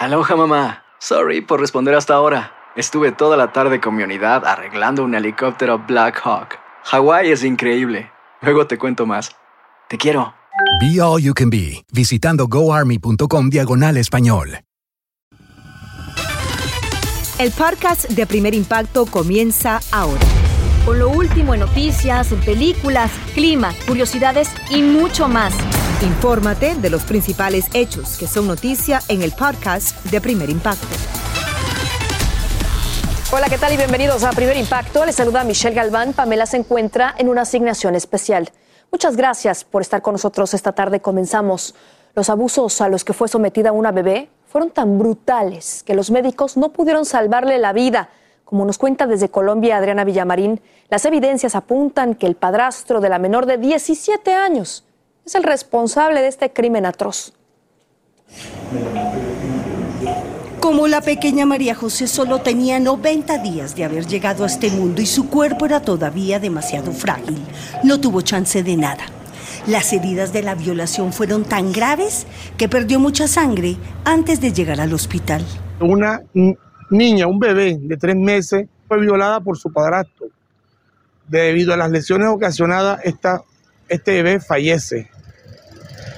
Aloha mamá. Sorry por responder hasta ahora. Estuve toda la tarde con mi unidad arreglando un helicóptero Black Hawk. Hawái es increíble. Luego te cuento más. Te quiero. Be All You Can Be, visitando goarmy.com diagonal español. El podcast de Primer Impacto comienza ahora. Con lo último en noticias, en películas, clima, curiosidades y mucho más. Infórmate de los principales hechos que son noticia en el podcast de Primer Impacto. Hola, ¿qué tal y bienvenidos a Primer Impacto? Les saluda Michelle Galván. Pamela se encuentra en una asignación especial. Muchas gracias por estar con nosotros esta tarde. Comenzamos. Los abusos a los que fue sometida una bebé fueron tan brutales que los médicos no pudieron salvarle la vida. Como nos cuenta desde Colombia Adriana Villamarín, las evidencias apuntan que el padrastro de la menor de 17 años es el responsable de este crimen atroz. Como la pequeña María José solo tenía 90 días de haber llegado a este mundo y su cuerpo era todavía demasiado frágil, no tuvo chance de nada. Las heridas de la violación fueron tan graves que perdió mucha sangre antes de llegar al hospital. Una niña, un bebé de tres meses, fue violada por su padrastro. Debido a las lesiones ocasionadas, esta, este bebé fallece.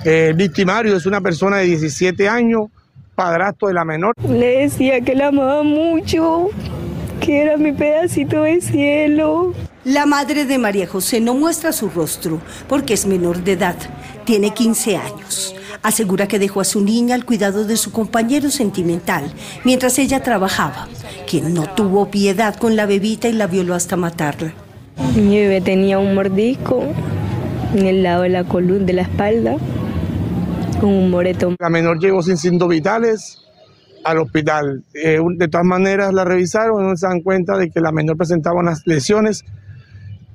El victimario es una persona de 17 años, padrastro de la menor. Le decía que la amaba mucho, que era mi pedacito de cielo. La madre de María José no muestra su rostro porque es menor de edad, tiene 15 años. Asegura que dejó a su niña al cuidado de su compañero sentimental mientras ella trabajaba, quien no tuvo piedad con la bebita y la violó hasta matarla. Mi bebé tenía un mordisco en el lado de la columna de la espalda, con un moretón. La menor llegó sin signos vitales al hospital. Eh, de todas maneras la revisaron y no se dan cuenta de que la menor presentaba unas lesiones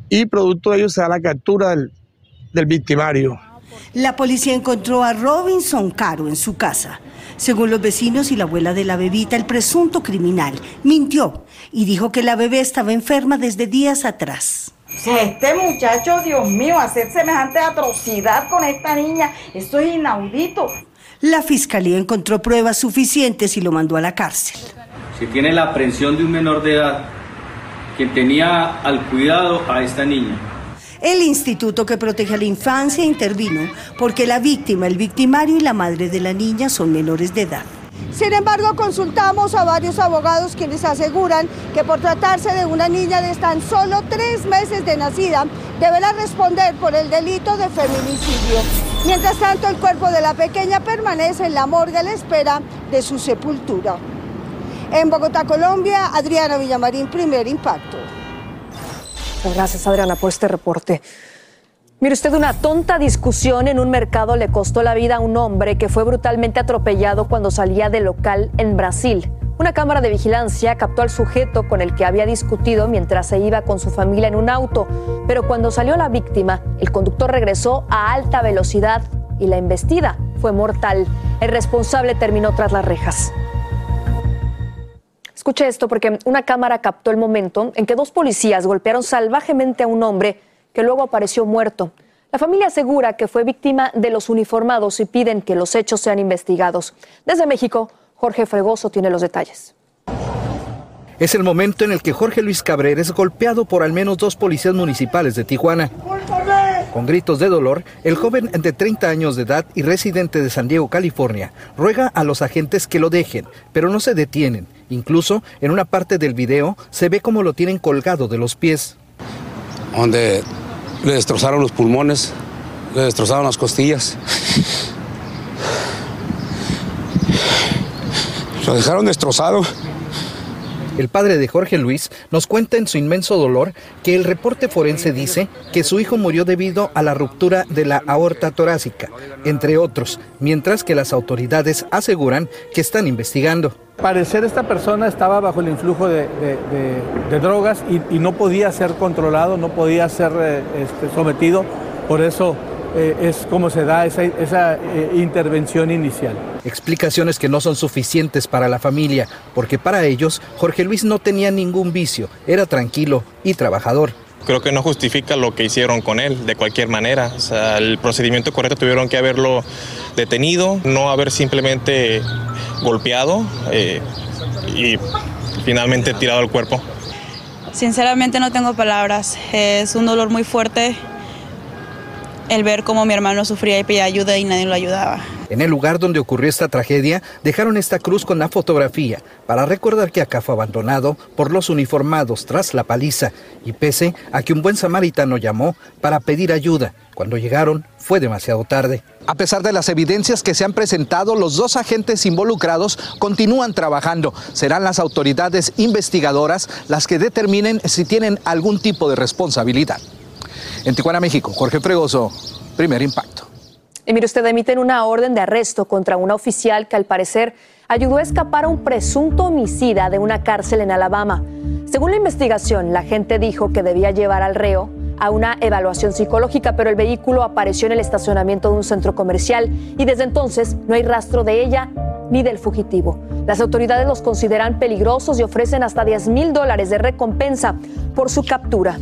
y producto de ello se da la captura del, del victimario. La policía encontró a Robinson Caro en su casa. Según los vecinos y la abuela de la bebita, el presunto criminal mintió y dijo que la bebé estaba enferma desde días atrás. Este muchacho, Dios mío, hacer semejante atrocidad con esta niña, esto es inaudito. La fiscalía encontró pruebas suficientes y lo mandó a la cárcel. Se tiene la aprehensión de un menor de edad quien tenía al cuidado a esta niña. El instituto que protege a la infancia intervino porque la víctima, el victimario y la madre de la niña son menores de edad. Sin embargo, consultamos a varios abogados quienes aseguran que por tratarse de una niña de tan solo tres meses de nacida, deberá responder por el delito de feminicidio. Mientras tanto, el cuerpo de la pequeña permanece en la morgue a la espera de su sepultura. En Bogotá, Colombia, Adriana Villamarín, primer impacto. Gracias, Adriana, por este reporte. Mire usted, una tonta discusión en un mercado le costó la vida a un hombre que fue brutalmente atropellado cuando salía del local en Brasil. Una cámara de vigilancia captó al sujeto con el que había discutido mientras se iba con su familia en un auto, pero cuando salió la víctima, el conductor regresó a alta velocidad y la embestida fue mortal. El responsable terminó tras las rejas. Escuche esto porque una cámara captó el momento en que dos policías golpearon salvajemente a un hombre que luego apareció muerto. La familia asegura que fue víctima de los uniformados y piden que los hechos sean investigados. Desde México, Jorge Fregoso tiene los detalles. Es el momento en el que Jorge Luis Cabrera es golpeado por al menos dos policías municipales de Tijuana. Con gritos de dolor, el joven de 30 años de edad y residente de San Diego, California, ruega a los agentes que lo dejen, pero no se detienen. Incluso en una parte del video se ve cómo lo tienen colgado de los pies. Donde le destrozaron los pulmones, le destrozaron las costillas. Lo dejaron destrozado. El padre de Jorge Luis nos cuenta en su inmenso dolor que el reporte forense dice que su hijo murió debido a la ruptura de la aorta torácica, entre otros, mientras que las autoridades aseguran que están investigando. Parecer esta persona estaba bajo el influjo de, drogas y, no podía ser controlado, no podía ser eh, este, sometido, por eso eh, es como se da esa, eh, intervención inicial. Explicaciones que no son suficientes para la familia, porque para ellos Jorge Luis no tenía ningún vicio, era tranquilo y trabajador. Creo que no justifica lo que hicieron con él de cualquier manera. O sea, el procedimiento correcto tuvieron que haberlo detenido, no haber simplemente golpeado eh, y finalmente tirado el cuerpo. Sinceramente no tengo palabras. Es un dolor muy fuerte el ver cómo mi hermano sufría y pedía ayuda y nadie lo ayudaba. En el lugar donde ocurrió esta tragedia, dejaron esta cruz con la fotografía para recordar que acá fue abandonado por los uniformados tras la paliza y pese a que un buen samaritano llamó para pedir ayuda, cuando llegaron fue demasiado tarde. A pesar de las evidencias que se han presentado, los dos agentes involucrados continúan trabajando. Serán las autoridades investigadoras las que determinen si tienen algún tipo de responsabilidad. En Tijuana, México, Jorge Fregoso, primer impacto. Y mire, usted emiten una orden de arresto contra una oficial que al parecer ayudó a escapar a un presunto homicida de una cárcel en Alabama. Según la investigación, la gente dijo que debía llevar al reo a una evaluación psicológica, pero el vehículo apareció en el estacionamiento de un centro comercial y desde entonces no hay rastro de ella ni del fugitivo. Las autoridades los consideran peligrosos y ofrecen hasta 10 mil dólares de recompensa por su captura.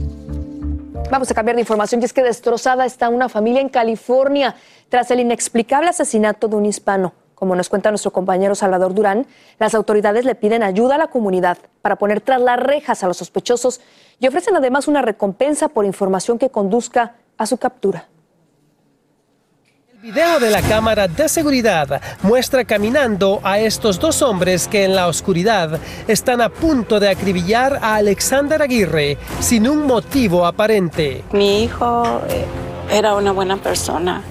Vamos a cambiar de información y es que destrozada está una familia en California tras el inexplicable asesinato de un hispano. Como nos cuenta nuestro compañero Salvador Durán, las autoridades le piden ayuda a la comunidad para poner tras las rejas a los sospechosos y ofrecen además una recompensa por información que conduzca a su captura. El video de la cámara de seguridad muestra caminando a estos dos hombres que en la oscuridad están a punto de acribillar a Alexander Aguirre sin un motivo aparente. Mi hijo eh, era una buena persona,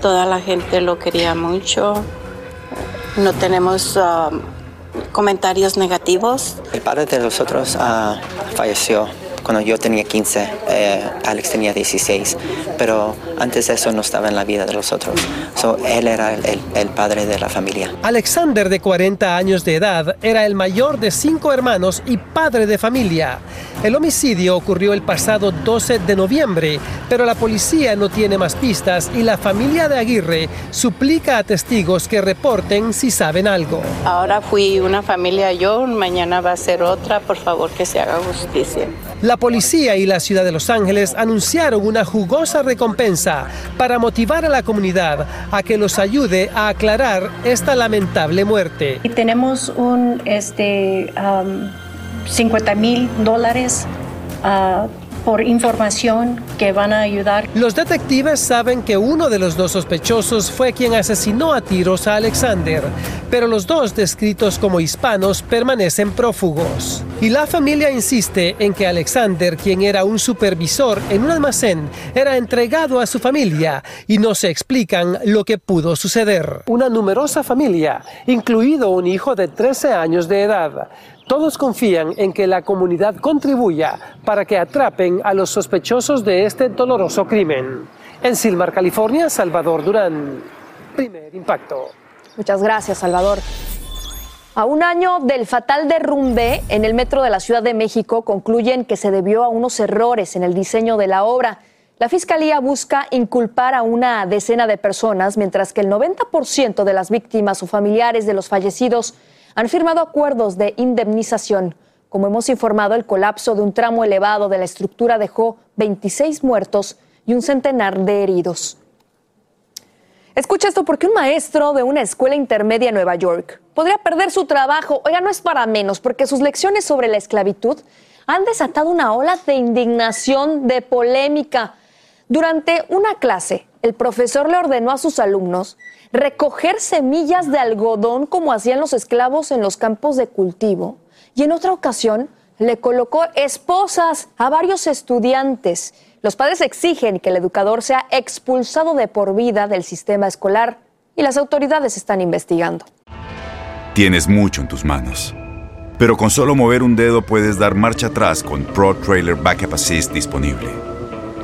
toda la gente lo quería mucho, no tenemos um, comentarios negativos. El padre de nosotros uh, falleció cuando yo tenía 15, eh, Alex tenía 16, pero antes de eso no estaba en la vida de los otros. él era el, el, padre de la familia. Alexander, de 40 años de edad, era el mayor de cinco hermanos y padre de familia. El homicidio ocurrió el pasado 12 de noviembre, pero la policía no tiene más pistas y la familia de Aguirre suplica a testigos que reporten si saben algo. Ahora fui una familia yo, mañana va a ser otra, por favor que se haga justicia. La policía y la ciudad de Los Ángeles anunciaron una jugosa recompensa para motivar a la comunidad a que los ayude a aclarar esta lamentable muerte. Y tenemos un este, 50 mil dólares uh, por información que van a ayudar. Los detectives saben que uno de los dos sospechosos fue quien asesinó a tiros a Alexander, pero los dos descritos como hispanos permanecen prófugos. Y la familia insiste en que Alexander, quien era un supervisor en un almacén, era entregado a su familia y no se explican lo que pudo suceder. Una numerosa familia, incluido un hijo de 13 años de edad, todos confían en que la comunidad contribuya para que atrapen a los sospechosos de este doloroso crimen. En Silmar, California, Salvador Durán. Primer impacto. Muchas gracias, Salvador. A un año del fatal derrumbe en el metro de la Ciudad de México, concluyen que se debió a unos errores en el diseño de la obra. La Fiscalía busca inculpar a una decena de personas, mientras que el 90% de las víctimas o familiares de los fallecidos han firmado acuerdos de indemnización. Como hemos informado, el colapso de un tramo elevado de la estructura dejó 26 muertos y un centenar de heridos. Escucha esto porque un maestro de una escuela intermedia en Nueva York podría perder su trabajo. Oiga, no es para menos, porque sus lecciones sobre la esclavitud han desatado una ola de indignación, de polémica. Durante una clase, el profesor le ordenó a sus alumnos recoger semillas de algodón como hacían los esclavos en los campos de cultivo. Y en otra ocasión le colocó esposas a varios estudiantes. Los padres exigen que el educador sea expulsado de por vida del sistema escolar y las autoridades están investigando. Tienes mucho en tus manos Pero con solo mover un dedo puedes dar marcha atrás con Pro Trailer Backup Assist disponible.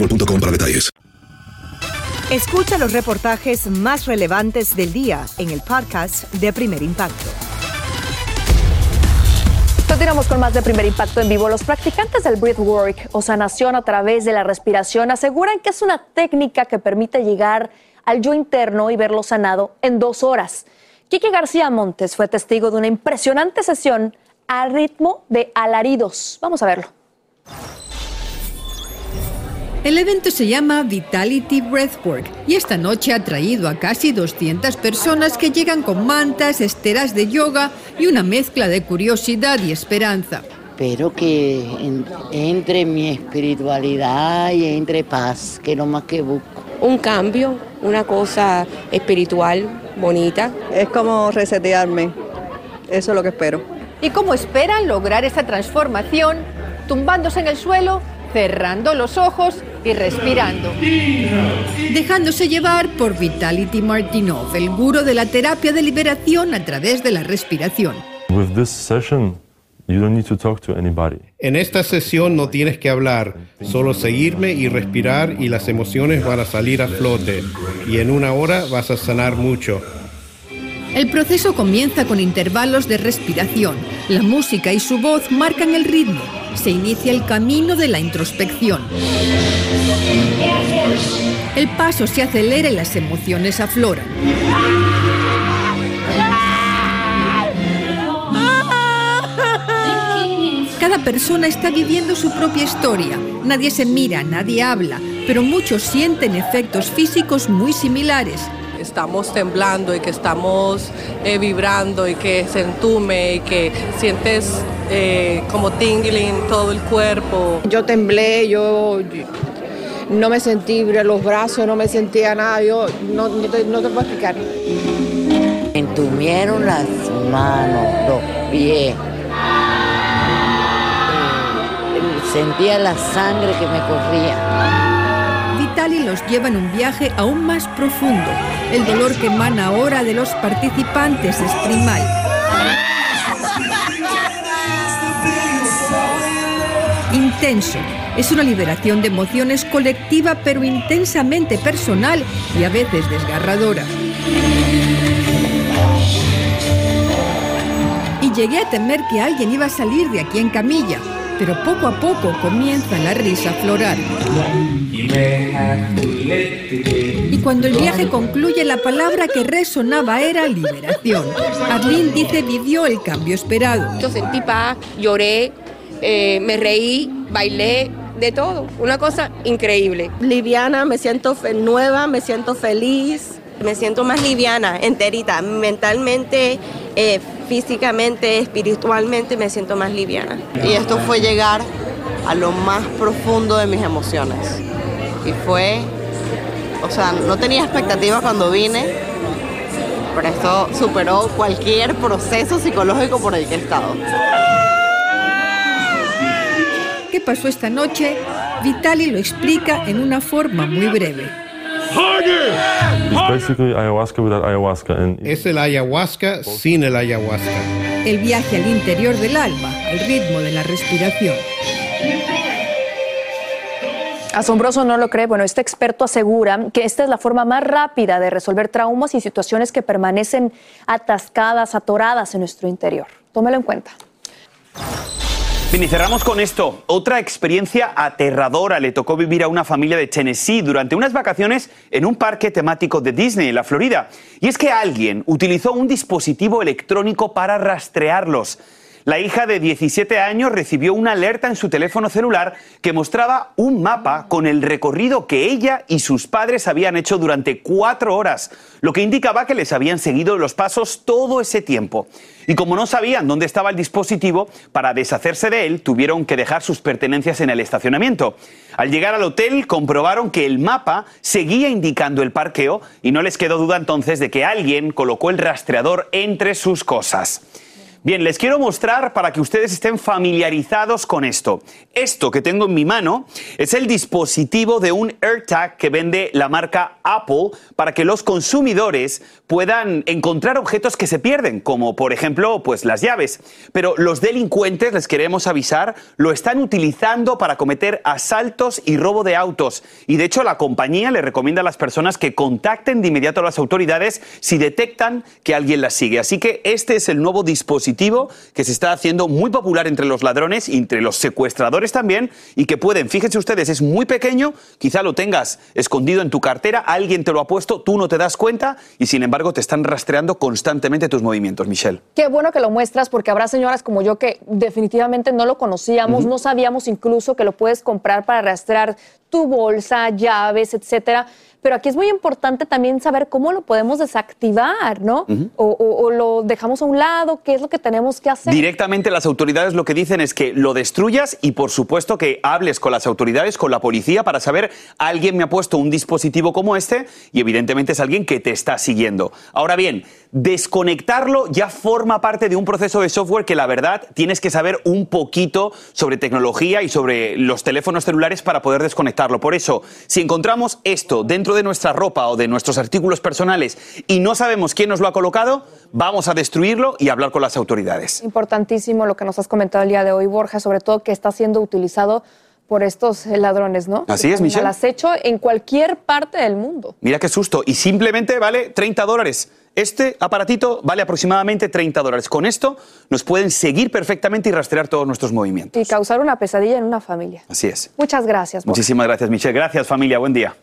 boostmobile.com para detalles. Escucha los reportajes más relevantes del día en el podcast de Primer Impacto. Continuamos con más de Primer Impacto en vivo. Los practicantes del Breathwork o sanación a través de la respiración aseguran que es una técnica que permite llegar al yo interno y verlo sanado en dos horas. Quique García Montes fue testigo de una impresionante sesión al ritmo de alaridos. Vamos a verlo. El evento se llama Vitality Breathwork y esta noche ha traído a casi 200 personas que llegan con mantas, esteras de yoga y una mezcla de curiosidad y esperanza. Espero que en- entre mi espiritualidad y entre paz, que es lo más que busco. un cambio, una cosa espiritual bonita. Es como resetearme. Eso es lo que espero. ¿Y cómo esperan lograr esa transformación? Tumbándose en el suelo, cerrando los ojos y respirando. Dejándose llevar por Vitality Martinov, el guro de la terapia de liberación a través de la respiración. With this session, you don't need to talk to anybody. En esta sesión no tienes que hablar, solo seguirme y respirar y las emociones van a salir a flote. Y en una hora vas a sanar mucho. El proceso comienza con intervalos de respiración. La música y su voz marcan el ritmo. Se inicia el camino de la introspección. El paso se acelera y las emociones afloran. Cada persona está viviendo su propia historia. Nadie se mira, nadie habla, pero muchos sienten efectos físicos muy similares. Estamos temblando y que estamos eh, vibrando y que se entume y que sientes eh, como tingling todo el cuerpo. Yo temblé, yo no me sentí los brazos, no me sentía nada, yo no, no te, no te puedo explicar. Me entumieron las manos, los pies. Eh, Sentía la sangre que me corría. Los lleva en un viaje aún más profundo. El dolor que emana ahora de los participantes es primal. Intenso. Es una liberación de emociones colectiva pero intensamente personal y a veces desgarradora. Y llegué a temer que alguien iba a salir de aquí en camilla, pero poco a poco comienza la risa a aflorar. Y cuando el viaje concluye, la palabra que resonaba era liberación. Arlene dice vivió el cambio esperado. Yo sentí paz, lloré, eh, me reí, bailé, de todo. Una cosa increíble. liviana, me siento nueva, me siento feliz. Me siento más liviana, enterita, mentalmente, eh, físicamente, espiritualmente, me siento más liviana. Y esto fue llegar a lo más profundo de mis emociones. Y fue, o sea, no tenía expectativas cuando vine, pero esto superó cualquier proceso psicológico por el que he estado. ¿Qué pasó esta noche? Vitali lo explica en una forma muy breve. It's basically ayahuasca without ayahuasca. And Es el ayahuasca sin el ayahuasca. El viaje al interior del alma, al ritmo de la respiración. Asombroso, ¿no lo cree? Bueno, este experto asegura que esta es la forma más rápida de resolver traumas y situaciones que permanecen atascadas, atoradas en nuestro interior. Tómelo en cuenta. Bien, y cerramos con esto. Otra experiencia aterradora le tocó vivir a una familia de Tennessee durante unas vacaciones en un parque temático de Disney, en la Florida. Y es que alguien utilizó un dispositivo electrónico para rastrearlos. La hija de 17 años recibió una alerta en su teléfono celular que mostraba un mapa con el recorrido que ella y sus padres habían hecho durante cuatro horas, lo que indicaba que les habían seguido los pasos todo ese tiempo. Y como no sabían dónde estaba el dispositivo, para deshacerse de él tuvieron que dejar sus pertenencias en el estacionamiento. Al llegar al hotel comprobaron que el mapa seguía indicando el parqueo y no les quedó duda entonces de que alguien colocó el rastreador entre sus cosas. Bien, les quiero mostrar para que ustedes estén familiarizados con esto. Esto que tengo en mi mano es el dispositivo de un AirTag que vende la marca Apple para que los consumidores puedan encontrar objetos que se pierden, como por ejemplo, pues las llaves. Pero los delincuentes, les queremos avisar, lo están utilizando para cometer asaltos y robo de autos. Y de hecho la compañía le recomienda a las personas que contacten de inmediato a las autoridades si detectan que alguien las sigue. Así que este es el nuevo dispositivo que se está haciendo muy popular entre los ladrones entre los secuestradores también y que pueden, fíjense ustedes, es muy pequeño, quizá lo tengas escondido en tu cartera, alguien te lo ha puesto, tú no te das cuenta y sin embargo te están rastreando constantemente tus movimientos, Michelle. Qué bueno que lo muestras porque habrá señoras como yo que definitivamente no lo conocíamos, no sabíamos incluso que lo puedes comprar para rastrear tu bolsa, llaves, etcétera. Pero aquí es muy importante también saber cómo lo podemos desactivar, ¿no? o, o- o lo dejamos a un lado, qué es lo que tenemos que hacer. Directamente las autoridades lo que dicen es que lo destruyas y por supuesto que hables con las autoridades, con la policía para saber alguien me ha puesto un dispositivo como este y evidentemente es alguien que te está siguiendo. Ahora bien, desconectarlo ya forma parte de un proceso de software que la verdad tienes que saber un poquito sobre tecnología y sobre los teléfonos celulares para poder desconectarlo. Por eso, si encontramos esto dentro de nuestra ropa o de nuestros artículos personales y no sabemos quién nos lo ha colocado, vamos a destruirlo y hablar con las autoridades. Importantísimo lo que nos has comentado el día de hoy, Borja, sobre todo que está siendo utilizado por estos ladrones, ¿no? Así es, Michelle. Al acecho en cualquier parte del mundo. Mira qué susto. Y simplemente vale 30 dólares. Este aparatito vale aproximadamente 30 dólares. Con esto nos pueden seguir perfectamente y rastrear todos nuestros movimientos. Y causar una pesadilla en una familia. Así es. Muchas gracias, Borja. Muchísimas gracias, Michelle. Gracias, familia. Buen día.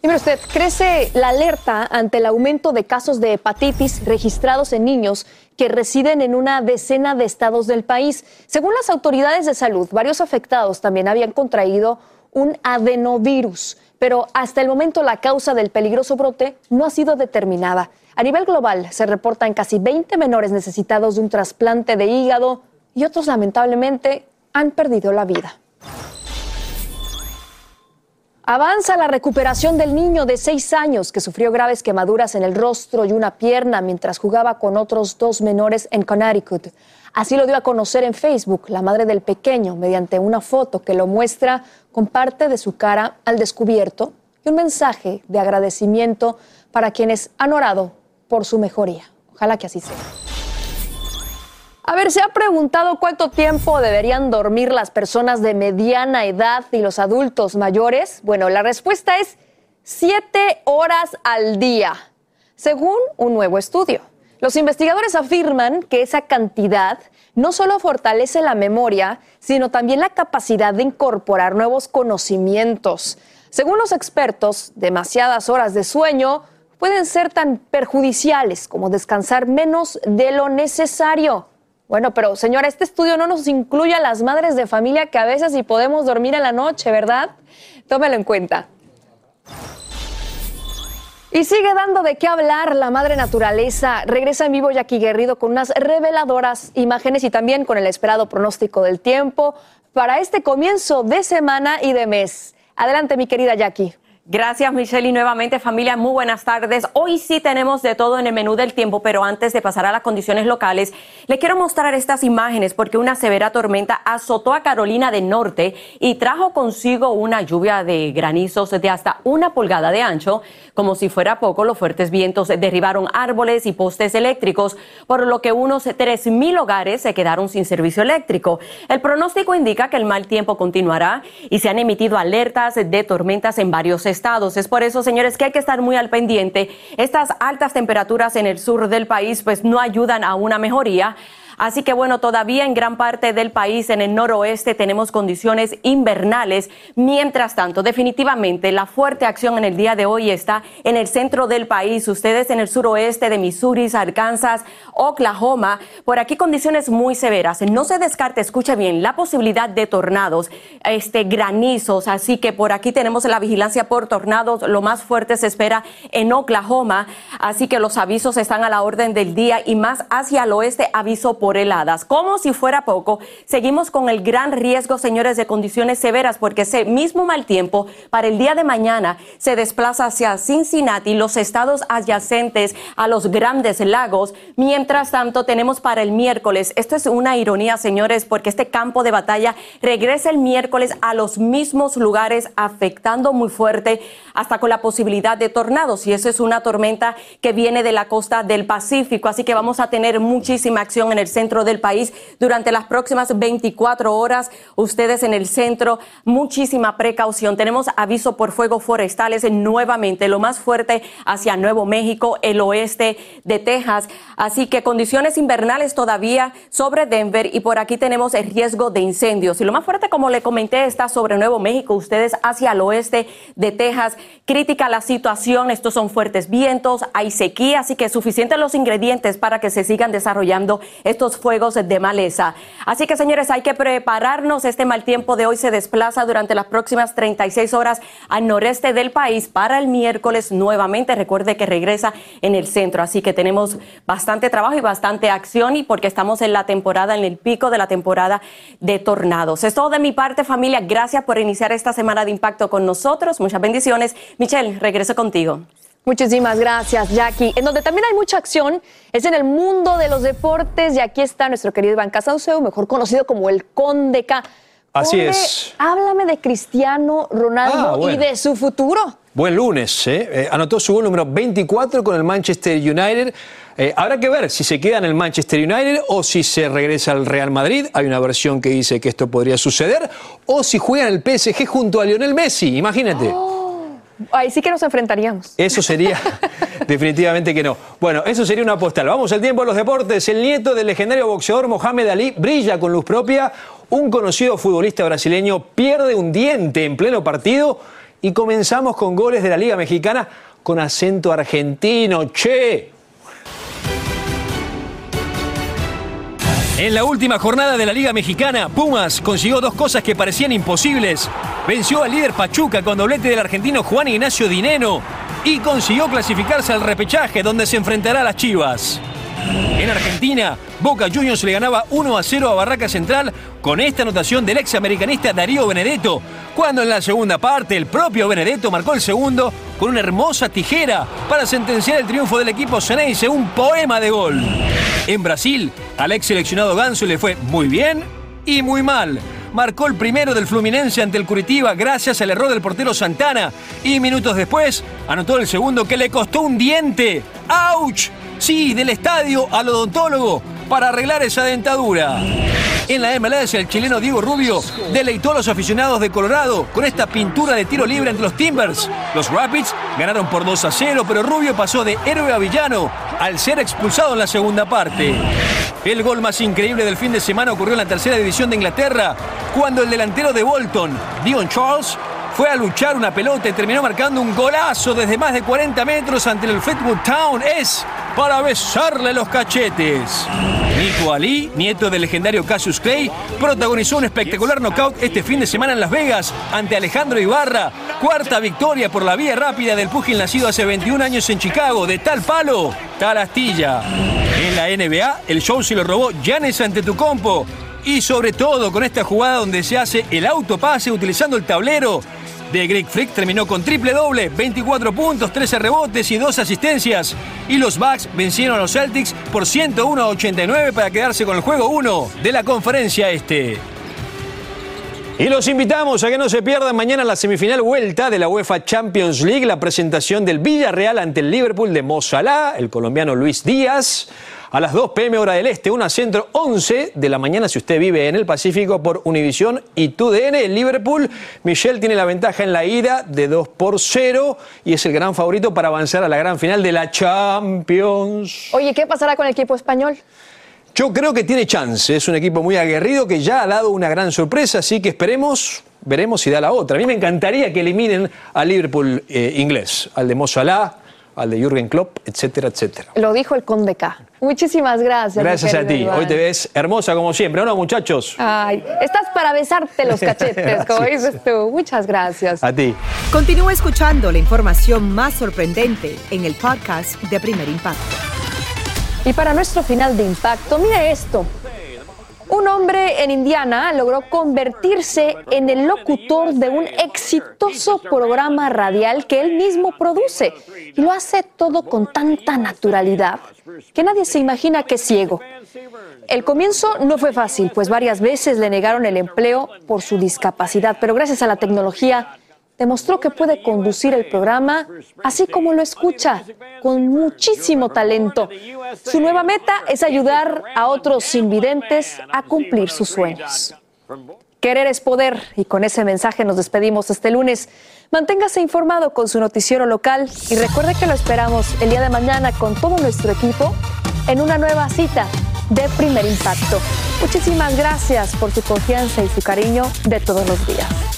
Y usted, crece la alerta ante el aumento de casos de hepatitis registrados en niños que residen en una decena de estados del país. Según las autoridades de salud, varios afectados también habían contraído un adenovirus, pero hasta el momento la causa del peligroso brote no ha sido determinada. A nivel global se reportan casi 20 menores necesitados de un trasplante de hígado y otros lamentablemente han perdido la vida. Avanza la recuperación del niño de seis años que sufrió graves quemaduras en el rostro y una pierna mientras jugaba con otros dos menores en Connecticut. Así lo dio a conocer en Facebook la madre del pequeño mediante una foto que lo muestra con parte de su cara al descubierto y un mensaje de agradecimiento para quienes han orado por su mejoría. Ojalá que así sea. A ver, ¿se ha preguntado cuánto tiempo deberían dormir las personas de mediana edad y los adultos mayores? Bueno, la respuesta es siete horas al día, según un nuevo estudio. Los investigadores afirman que esa cantidad no solo fortalece la memoria, sino también la capacidad de incorporar nuevos conocimientos. Según los expertos, demasiadas horas de sueño pueden ser tan perjudiciales como descansar menos de lo necesario. Bueno, pero señora, este estudio no nos incluye a las madres de familia que a veces sí podemos dormir en la noche, ¿verdad? Tómelo en cuenta. Y sigue dando de qué hablar la madre naturaleza. Regresa en vivo Jackie Guerrido con unas reveladoras imágenes y también con el esperado pronóstico del tiempo para este comienzo de semana y de mes. Adelante, mi querida Jackie. Gracias, Michelle, y nuevamente familia, muy buenas tardes. Hoy sí tenemos de todo en el menú del tiempo, pero antes de pasar a las condiciones locales, le quiero mostrar estas imágenes porque una severa tormenta azotó a Carolina del Norte y trajo consigo una lluvia de granizos de hasta una pulgada de ancho. Como si fuera poco, los fuertes vientos derribaron árboles y postes eléctricos, por lo que unos 3.000 hogares se quedaron sin servicio eléctrico. El pronóstico indica que el mal tiempo continuará y se han emitido alertas de tormentas en varios estados Es por eso, señores, que hay que estar muy al pendiente. Estas altas temperaturas en el sur del país pues no ayudan a una mejoría. Así que bueno, todavía en gran parte del país, en el noroeste, tenemos condiciones invernales. Mientras tanto, definitivamente la fuerte acción en el día de hoy está en el centro del país. Ustedes en el suroeste de Missouri, Arkansas, Oklahoma, por aquí condiciones muy severas. No se descarte, escuche bien, la posibilidad de tornados, este, granizos. Así que por aquí tenemos la vigilancia por tornados. Lo más fuerte se espera en Oklahoma. Así que los avisos están a la orden del día y más hacia el oeste, aviso por heladas. Como si fuera poco, seguimos con el gran riesgo, señores, de condiciones severas, porque ese mismo mal tiempo para el día de mañana se desplaza hacia Cincinnati, los estados adyacentes a los grandes lagos. Mientras tanto, tenemos para el miércoles, esto es una ironía, señores, porque este campo de batalla regresa el miércoles a los mismos lugares, afectando muy fuerte, hasta con la posibilidad de tornados. Y eso es una tormenta que viene de la costa del Pacífico. Así que vamos a tener muchísima acción en el centro del país durante las próximas 24 horas. Ustedes en el centro, muchísima precaución. Tenemos aviso por fuego forestales nuevamente, lo más fuerte hacia Nuevo México, el oeste de Texas. Así que condiciones invernales todavía sobre Denver y por aquí tenemos el riesgo de incendios. Y lo más fuerte, como le comenté, está sobre Nuevo México, ustedes hacia el oeste de Texas. Crítica la situación, estos son fuertes vientos, hay sequía, así que suficientes los ingredientes para que se sigan desarrollando estos fuegos de maleza. Así que señores, hay que prepararnos. Este mal tiempo de hoy se desplaza durante las próximas 36 horas al noreste del país para el miércoles nuevamente. Recuerde que regresa en el centro. Así que tenemos bastante trabajo y bastante acción y porque estamos en la temporada, en el pico de la temporada de tornados. Es todo de mi parte, familia. Gracias por iniciar esta semana de impacto con nosotros. Muchas bendiciones. Michelle, regreso contigo. Muchísimas gracias, Jackie. En donde también hay mucha acción es en el mundo de los deportes y aquí está nuestro querido Iván Casauseo, mejor conocido como el Conde K. Así es. Háblame de Cristiano Ronaldo Ah, y de su futuro. Buen lunes, ¿eh? Eh, anotó su gol número 24 con el Manchester United. Eh, habrá que ver si se queda en el Manchester United o si se regresa al Real Madrid. Hay una versión que dice que esto podría suceder. O si juega en el PSG junto a Lionel Messi, imagínate. Ahí sí que nos enfrentaríamos. Eso sería, definitivamente que no. Bueno, eso sería una postal. Vamos al tiempo de los deportes. El nieto del legendario boxeador Mohamed Ali brilla con luz propia. Un conocido futbolista brasileño pierde un diente en pleno partido. Y comenzamos con goles de la Liga Mexicana con acento argentino. Che. En la última jornada de la Liga Mexicana, Pumas consiguió dos cosas que parecían imposibles. Venció al líder Pachuca con doblete del argentino Juan Ignacio Dineno y consiguió clasificarse al repechaje donde se enfrentará a las Chivas. En Argentina, Boca Juniors le ganaba 1 a 0 a Barraca Central con esta anotación del ex americanista Darío Benedetto, cuando en la segunda parte el propio Benedetto marcó el segundo con una hermosa tijera para sentenciar el triunfo del equipo Ceneice, un poema de gol. En Brasil, al ex seleccionado Ganso le fue muy bien y muy mal. Marcó el primero del Fluminense ante el Curitiba gracias al error del portero Santana y minutos después anotó el segundo que le costó un diente. ¡Auch! Sí, del estadio al odontólogo para arreglar esa dentadura. En la MLS, el chileno Diego Rubio deleitó a los aficionados de Colorado con esta pintura de tiro libre entre los Timbers. Los Rapids ganaron por 2 a 0, pero Rubio pasó de héroe a villano al ser expulsado en la segunda parte. El gol más increíble del fin de semana ocurrió en la tercera división de Inglaterra, cuando el delantero de Bolton, Dion Charles, fue a luchar una pelota y terminó marcando un golazo desde más de 40 metros ante el Fleetwood Town. Es para besarle los cachetes. Nico Ali, nieto del legendario Cassius Clay, protagonizó un espectacular knockout este fin de semana en Las Vegas ante Alejandro Ibarra. Cuarta victoria por la vía rápida del púgil nacido hace 21 años en Chicago. De tal palo, tal astilla. En la NBA, el show se lo robó Giannis Antetokounmpo. Y sobre todo con esta jugada donde se hace el autopase utilizando el tablero de Greg Frick terminó con triple doble, 24 puntos, 13 rebotes y 2 asistencias. Y los Bucks vencieron a los Celtics por 101 a 89 para quedarse con el juego 1 de la conferencia este. Y los invitamos a que no se pierdan mañana la semifinal vuelta de la UEFA Champions League, la presentación del Villarreal ante el Liverpool de Mo Salah, el colombiano Luis Díaz, a las 2 pm hora del Este, 1 a centro, 11 de la mañana si usted vive en el Pacífico por Univisión y TUDN. El Liverpool, Michel tiene la ventaja en la ida de 2 por 0 y es el gran favorito para avanzar a la gran final de la Champions. Oye, ¿qué pasará con el equipo español? Yo creo que tiene chance, es un equipo muy aguerrido que ya ha dado una gran sorpresa, así que esperemos, veremos si da la otra. A mí me encantaría que eliminen al Liverpool eh, inglés, al de Mo Salah, al de Jürgen Klopp, etcétera, etcétera. Lo dijo el Conde K. Muchísimas gracias. Gracias a ti, Iván. hoy te ves hermosa como siempre, ¿o no muchachos? Ay, estás para besarte los cachetes, como dices tú. Muchas gracias. A ti. Continúa escuchando la información más sorprendente en el podcast de Primer Impacto. Y para nuestro final de impacto, mire esto. Un hombre en Indiana logró convertirse en el locutor de un exitoso programa radial que él mismo produce. Y lo hace todo con tanta naturalidad que nadie se imagina que es ciego. El comienzo no fue fácil, pues varias veces le negaron el empleo por su discapacidad, pero gracias a la tecnología demostró que puede conducir el programa así como lo escucha, con muchísimo talento. Su nueva meta es ayudar a otros invidentes a cumplir sus sueños. Querer es poder y con ese mensaje nos despedimos este lunes. Manténgase informado con su noticiero local y recuerde que lo esperamos el día de mañana con todo nuestro equipo en una nueva cita de Primer Impacto. Muchísimas gracias por su confianza y su cariño de todos los días.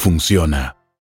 funciona.